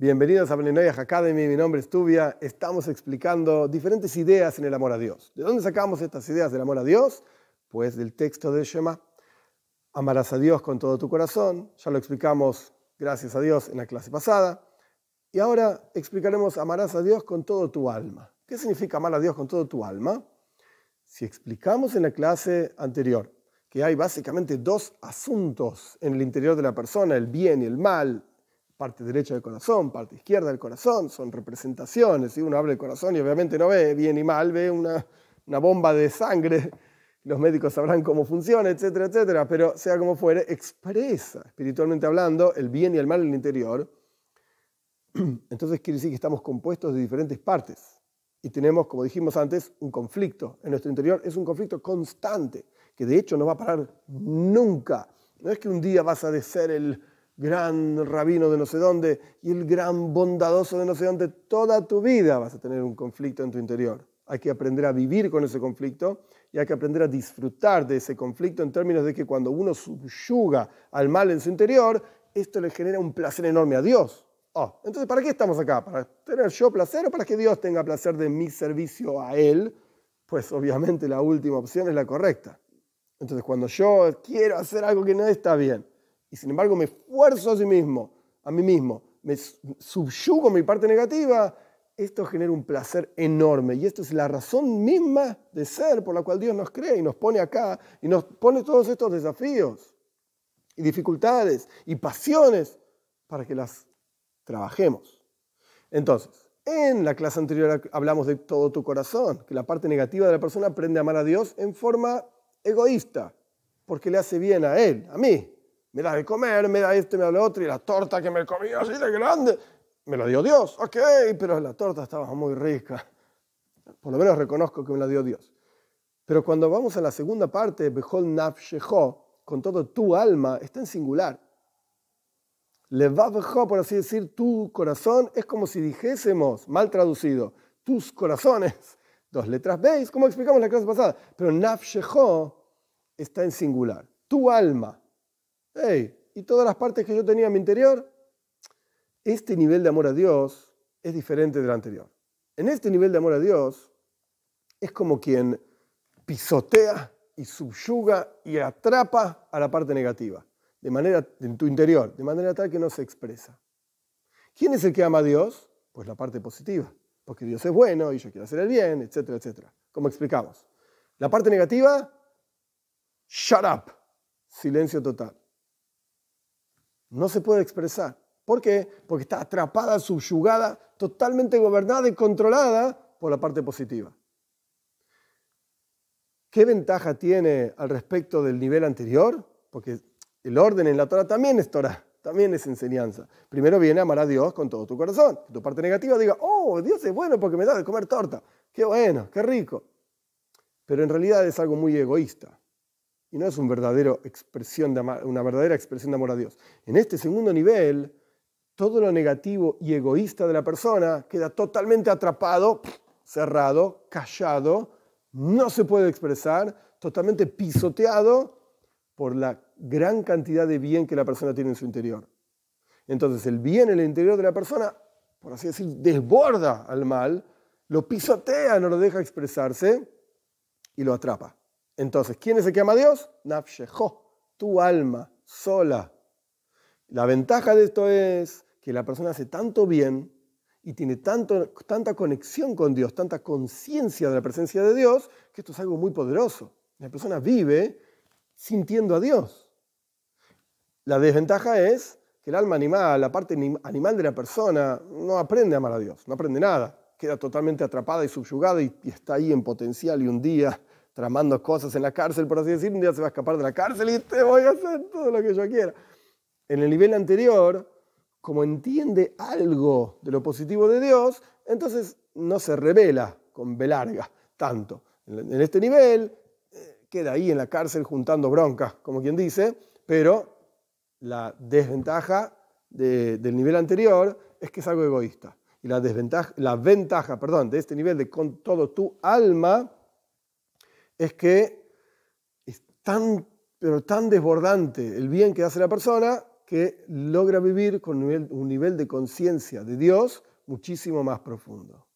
Bienvenidos a Beninoyah Academy, mi nombre es Tubia. Estamos explicando diferentes ideas en el amor a Dios. ¿De dónde sacamos estas ideas del amor a Dios? Pues del texto de Shema. Amarás a Dios con todo tu corazón. Ya lo explicamos, gracias a Dios, en la clase pasada. Y ahora explicaremos amarás a Dios con todo tu alma. ¿Qué significa amar a Dios con todo tu alma? Si explicamos en la clase anterior que hay básicamente dos asuntos en el interior de la persona, el bien y el mal, parte derecha del corazón, parte izquierda del corazón, son representaciones. Si uno habla del corazón y obviamente no ve bien y mal, ve una, una bomba de sangre, los médicos sabrán cómo funciona, etcétera, etcétera, pero sea como fuere, expresa, espiritualmente hablando, el bien y el mal en el interior. Entonces quiere decir que estamos compuestos de diferentes partes y tenemos, como dijimos antes, un conflicto en nuestro interior. Es un conflicto constante, que de hecho no va a parar nunca. No es que un día vas a ser el gran rabino de no sé dónde y el gran bondadoso de no sé dónde, toda tu vida vas a tener un conflicto en tu interior. Hay que aprender a vivir con ese conflicto y hay que aprender a disfrutar de ese conflicto en términos de que cuando uno subyuga al mal en su interior, esto le genera un placer enorme a Dios. Oh, entonces, ¿para qué estamos acá? ¿Para tener yo placer o para que Dios tenga placer de mi servicio a Él? Pues obviamente la última opción es la correcta. Entonces, cuando yo quiero hacer algo que no está bien, y sin embargo me esfuerzo a sí mismo, a mí mismo, me subyugo mi parte negativa, esto genera un placer enorme y esto es la razón misma de ser por la cual Dios nos cree y nos pone acá y nos pone todos estos desafíos y dificultades y pasiones para que las trabajemos. Entonces, en la clase anterior hablamos de todo tu corazón, que la parte negativa de la persona aprende a amar a Dios en forma egoísta, porque le hace bien a él, a mí, me da de comer, me da esto, me da lo otro, y la torta que me comí así de grande, me la dio Dios, ok, pero la torta estaba muy rica. Por lo menos reconozco que me la dio Dios. Pero cuando vamos a la segunda parte, Behol Nafsheho, con todo tu alma, está en singular. Levavejo, por así decir, tu corazón, es como si dijésemos, mal traducido, tus corazones, dos letras veis, como explicamos la clase pasada, pero Nafsheho está en singular, tu alma. ¿Y todas las partes que yo tenía en mi interior? Este nivel de amor a Dios es diferente del anterior. En este nivel de amor a Dios es como quien pisotea y subyuga y atrapa a la parte negativa, de manera en tu interior, de manera tal que no se expresa. ¿Quién es el que ama a Dios? Pues la parte positiva, porque Dios es bueno y yo quiero hacer el bien, etcétera, etcétera. Como explicamos. La parte negativa, shut up, silencio total no se puede expresar. ¿Por qué? Porque está atrapada, subyugada, totalmente gobernada y controlada por la parte positiva. ¿Qué ventaja tiene al respecto del nivel anterior? Porque el orden en la Torah también es Torah, también es enseñanza. Primero viene a amar a Dios con todo tu corazón. Tu parte negativa diga, oh, Dios es bueno porque me da de comer torta. Qué bueno, qué rico. Pero en realidad es algo muy egoísta y no es expresión de una verdadera expresión de amor a Dios. En este segundo nivel, todo lo negativo y egoísta de la persona queda totalmente atrapado, cerrado, callado, no se puede expresar, totalmente pisoteado por la gran cantidad de bien que la persona tiene en su interior. Entonces el bien en el interior de la persona, por así decir, desborda al mal, lo pisotea, no lo deja expresarse y lo atrapa. Entonces, ¿quién es el que ama a Dios? Nafshejo, tu alma sola. La ventaja de esto es que la persona hace tanto bien y tiene tanto, tanta conexión con Dios, tanta conciencia de la presencia de Dios, que esto es algo muy poderoso. La persona vive sintiendo a Dios. La desventaja es que el alma animal, la parte animal de la persona, no aprende a amar a Dios, no aprende nada. Queda totalmente atrapada y subyugada y, y está ahí en potencial y un día tramando cosas en la cárcel, por así decir, un día se va a escapar de la cárcel y te voy a hacer todo lo que yo quiera. En el nivel anterior, como entiende algo de lo positivo de Dios, entonces no se revela con velarga tanto. En este nivel eh, queda ahí en la cárcel juntando broncas, como quien dice, pero la desventaja del nivel anterior es que es algo egoísta. Y la, desventaja, la ventaja perdón, de este nivel de con todo tu alma es que es tan, pero tan desbordante el bien que hace la persona que logra vivir con un nivel de conciencia de Dios muchísimo más profundo.